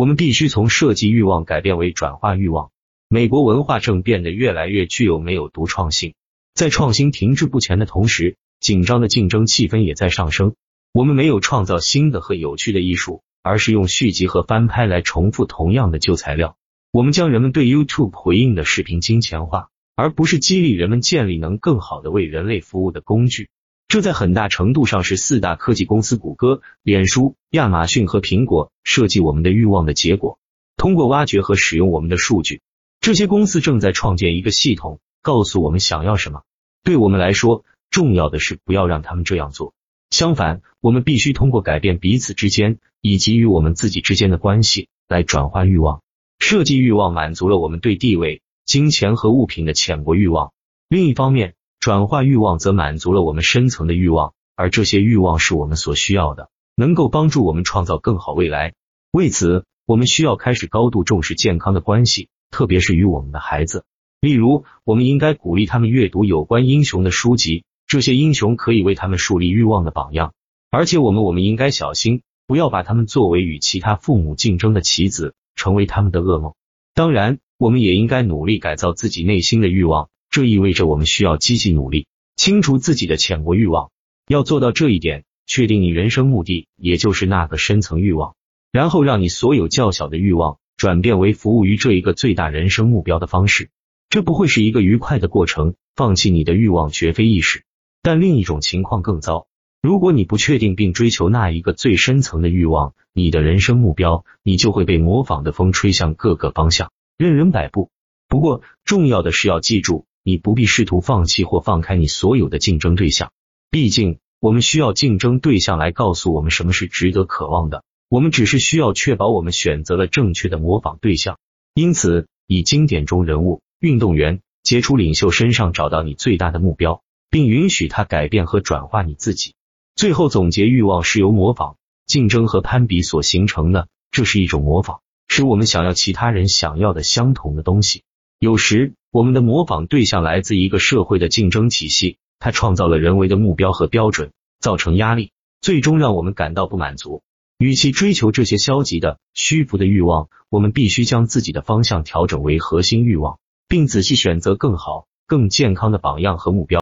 我们必须从设计欲望改变为转化欲望。美国文化正变得越来越具有没有独创性，在创新停滞不前的同时，紧张的竞争气氛也在上升。我们没有创造新的和有趣的艺术，而是用续集和翻拍来重复同样的旧材料。我们将人们对 YouTube 回应的视频金钱化，而不是激励人们建立能更好的为人类服务的工具。这在很大程度上是四大科技公司谷歌、脸书、亚马逊和苹果设计我们的欲望的结果。通过挖掘和使用我们的数据。这些公司正在创建一个系统，告诉我们想要什么。对我们来说，重要的是不要让他们这样做。相反，我们必须通过改变彼此之间以及与我们自己之间的关系，来转换欲望。设计欲望满足了我们对地位、金钱和物品的浅薄欲望。另一方面，转化欲望则满足了我们深层的欲望，而这些欲望是我们所需要的，能够帮助我们创造更好未来。为此，我们需要开始高度重视健康的关系。特别是与我们的孩子，例如，我们应该鼓励他们阅读有关英雄的书籍，这些英雄可以为他们树立欲望的榜样。而且，我们我们应该小心，不要把他们作为与其他父母竞争的棋子，成为他们的噩梦。当然，我们也应该努力改造自己内心的欲望，这意味着我们需要积极努力清除自己的浅薄欲望。要做到这一点，确定你人生目的，也就是那个深层欲望，然后让你所有较小的欲望。转变为服务于这一个最大人生目标的方式，这不会是一个愉快的过程。放弃你的欲望绝非易事，但另一种情况更糟。如果你不确定并追求那一个最深层的欲望，你的人生目标，你就会被模仿的风吹向各个方向，任人摆布。不过，重要的是要记住，你不必试图放弃或放开你所有的竞争对象。毕竟，我们需要竞争对象来告诉我们什么是值得渴望的。我们只是需要确保我们选择了正确的模仿对象，因此以经典中人物、运动员、杰出领袖身上找到你最大的目标，并允许他改变和转化你自己。最后总结：欲望是由模仿、竞争和攀比所形成的，这是一种模仿，使我们想要其他人想要的相同的东西。有时，我们的模仿对象来自一个社会的竞争体系，它创造了人为的目标和标准，造成压力，最终让我们感到不满足。与其追求这些消极的、虚浮的欲望，我们必须将自己的方向调整为核心欲望，并仔细选择更好、更健康的榜样和目标。